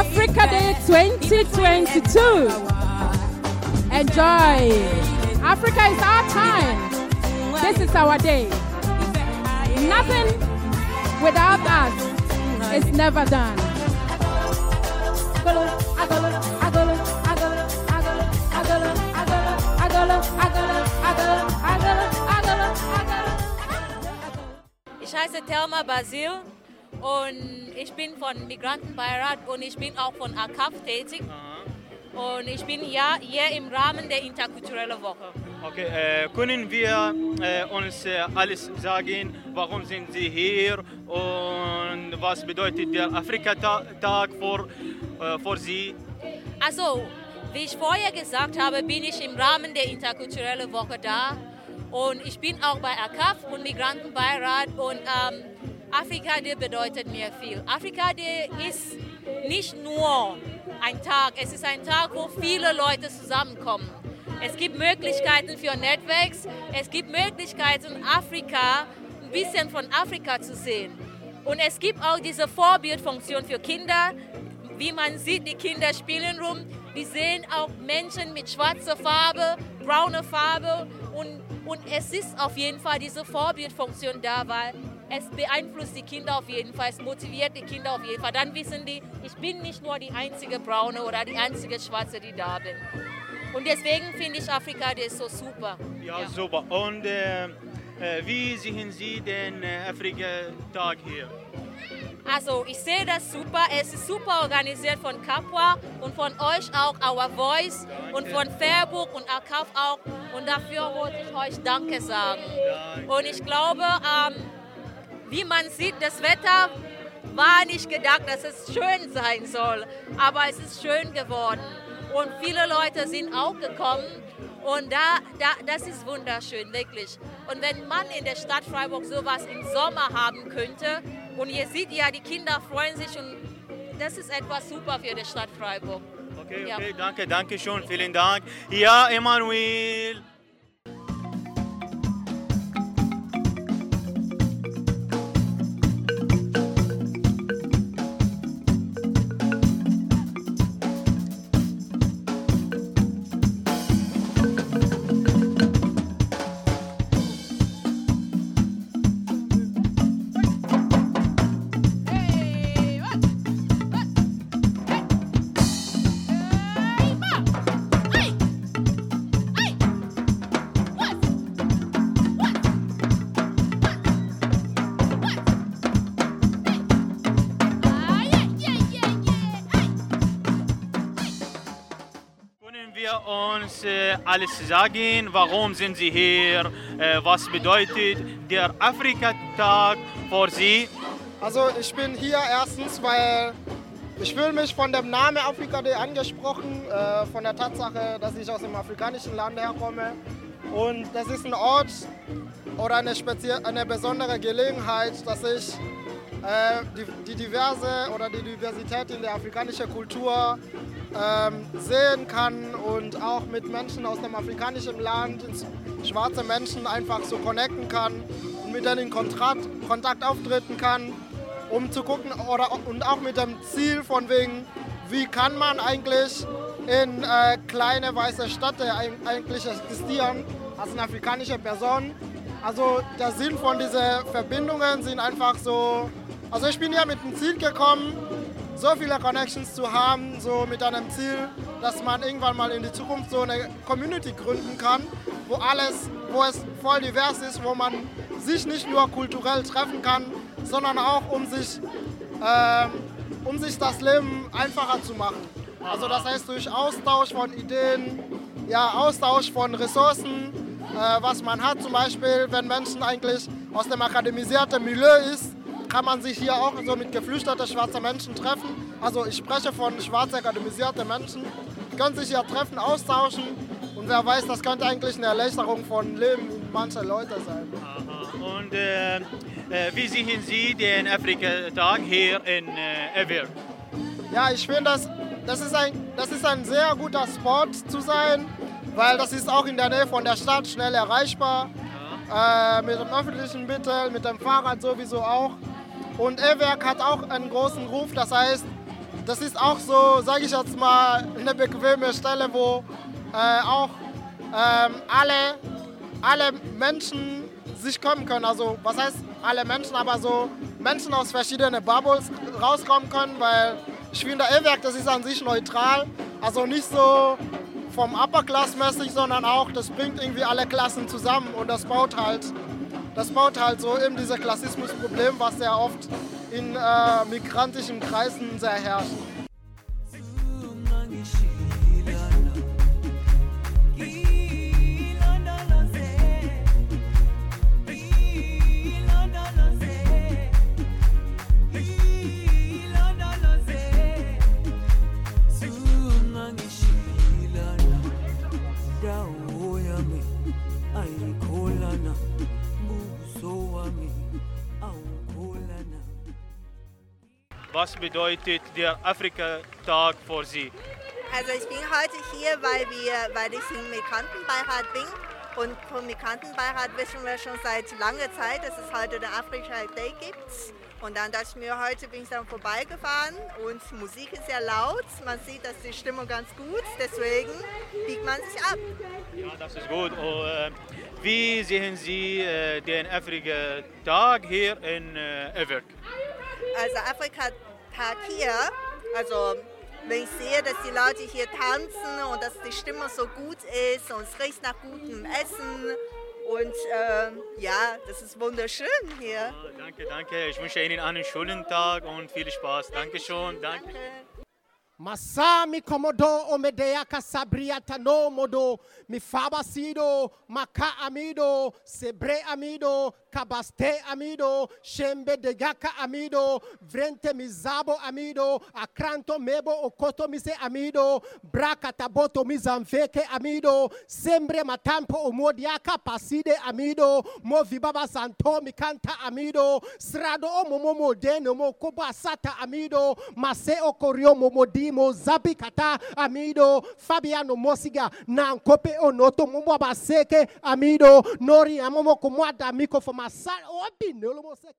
Africa Day 2022. Enjoy. Africa is our time. This is our day. Nothing without us is never done. Ich heiße Thelma Basil. Und ich bin von Migrantenbeirat und ich bin auch von AKAF tätig. Und ich bin ja hier im Rahmen der interkulturellen Woche. Okay, äh, können wir äh, uns äh, alles sagen, warum sind Sie hier und was bedeutet der Afrika-Tag für, äh, für Sie? Also, wie ich vorher gesagt habe, bin ich im Rahmen der interkulturellen Woche da. Und ich bin auch bei AKAF und Migrantenbeirat und ähm, Afrika Day bedeutet mir viel. Afrika Day ist nicht nur ein Tag, es ist ein Tag, wo viele Leute zusammenkommen. Es gibt Möglichkeiten für Networks, es gibt Möglichkeiten, Afrika, ein bisschen von Afrika zu sehen. Und es gibt auch diese Vorbildfunktion für Kinder. Wie man sieht, die Kinder spielen rum. Die sehen auch Menschen mit schwarzer Farbe, brauner Farbe. Und, und es ist auf jeden Fall diese Vorbildfunktion da, weil es beeinflusst die Kinder auf jeden Fall, es motiviert die Kinder auf jeden Fall. Dann wissen die, ich bin nicht nur die einzige Braune oder die einzige Schwarze, die da bin. Und deswegen finde ich Afrika das so super. Ja, super. Und äh, äh, wie sehen Sie den äh, Afrika-Tag hier? Also ich sehe das super. Es ist super organisiert von Capua und von euch auch, Our Voice und von Fairbook und Akaf auch. Und dafür wollte ich euch Danke sagen. Und ich glaube, ähm, wie man sieht, das Wetter war nicht gedacht, dass es schön sein soll. Aber es ist schön geworden. Und viele Leute sind auch gekommen. Und da, da, das ist wunderschön, wirklich. Und wenn man in der Stadt Freiburg sowas im Sommer haben könnte, und ihr seht ja, die Kinder freuen sich und das ist etwas super für die Stadt Freiburg. Okay, Ja. okay, danke, danke schon, vielen Dank. Ja, Emanuel. Uns äh, alles sagen? Warum sind Sie hier? Äh, was bedeutet der Afrika-Tag für Sie? Also ich bin hier erstens, weil ich fühle mich von dem Namen Afrika Day angesprochen, äh, von der Tatsache, dass ich aus dem afrikanischen Land herkomme. Und das ist ein Ort oder eine, spezie- eine besondere Gelegenheit, dass ich die, die diverse oder die Diversität in der afrikanischen Kultur ähm, sehen kann und auch mit Menschen aus dem afrikanischen Land, schwarze Menschen einfach so connecten kann und mit denen in Kontakt, Kontakt auftreten kann, um zu gucken oder und auch mit dem Ziel von wegen, wie kann man eigentlich in äh, kleine weiße Städte eigentlich existieren als eine afrikanische Person. Also der Sinn von diesen Verbindungen sind einfach so, also ich bin hier mit dem Ziel gekommen, so viele Connections zu haben, so mit einem Ziel, dass man irgendwann mal in die Zukunft so eine Community gründen kann, wo alles, wo es voll divers ist, wo man sich nicht nur kulturell treffen kann, sondern auch um sich, ähm, um sich das Leben einfacher zu machen. Also das heißt durch Austausch von Ideen, ja, Austausch von Ressourcen, äh, was man hat. Zum Beispiel, wenn Menschen eigentlich aus dem akademisierten Milieu ist, kann man sich hier auch so mit geflüchteten schwarzen Menschen treffen. Also ich spreche von schwarz akademisierten Menschen. Die können sich hier treffen, austauschen und wer weiß, das könnte eigentlich eine Erleichterung von Leben mancher Leute sein. Aha. Und äh, äh, wie sehen Sie den Afrika-Tag hier in äh, Ewer? Ja, ich finde, das, das, ist ein, das ist ein sehr guter Spot zu sein, weil das ist auch in der Nähe von der Stadt schnell erreichbar. Äh, mit dem öffentlichen Mittel, mit dem Fahrrad sowieso auch. Und E-Werk hat auch einen großen Ruf, das heißt, das ist auch so, sage ich jetzt mal, eine bequeme Stelle, wo äh, auch ähm, alle, alle Menschen sich kommen können. Also was heißt alle Menschen, aber so Menschen aus verschiedenen Bubbles rauskommen können, weil ich finde, E-Werk, das ist an sich neutral. Also nicht so vom Upper Class mäßig, sondern auch, das bringt irgendwie alle Klassen zusammen und das baut halt, das baut halt so eben dieses Klassismusproblem, was sehr oft in äh, migrantischen Kreisen sehr herrscht. Was bedeutet der Afrika-Tag für Sie? Also ich bin heute hier, weil, wir, weil ich im Migrantenbeirat bin. Und vom Migrantenbeirat wissen wir schon seit langer Zeit, dass es heute den Afrika Day gibt. Und dann dachte ich mir, heute bin ich dann vorbeigefahren und Musik ist sehr laut. Man sieht, dass die Stimmung ganz gut, deswegen biegt man sich ab. Ja, das ist gut. Und, äh, wie sehen Sie äh, den Afrika-Tag hier in äh, Everk? Also Afrika-Tag hier, also wenn ich sehe, dass die Leute hier tanzen und dass die Stimmung so gut ist und es riecht nach gutem Essen und äh, ja, das ist wunderschön hier. Oh, danke, danke. Ich wünsche Ihnen einen schönen Tag und viel Spaß. Dankeschön. Danke. Danke. Masami komodo omedeya kasabria tano modo mifaba sido maka amido sebre amido kabaste amido shembe degaka amido vrente mizabo amido akranto mebo okoto mise amido braka taboto mizamfeke amido sembre matampo omodiaka paside amido mo vibaba santo mikanta amido srado omomomo deno mo koba sata amido mase okorio momodi mo zabi kata amido fabiano mosiga na nkope onoto momo baseke amido nori amomo komwada miko amassar o binelo você quer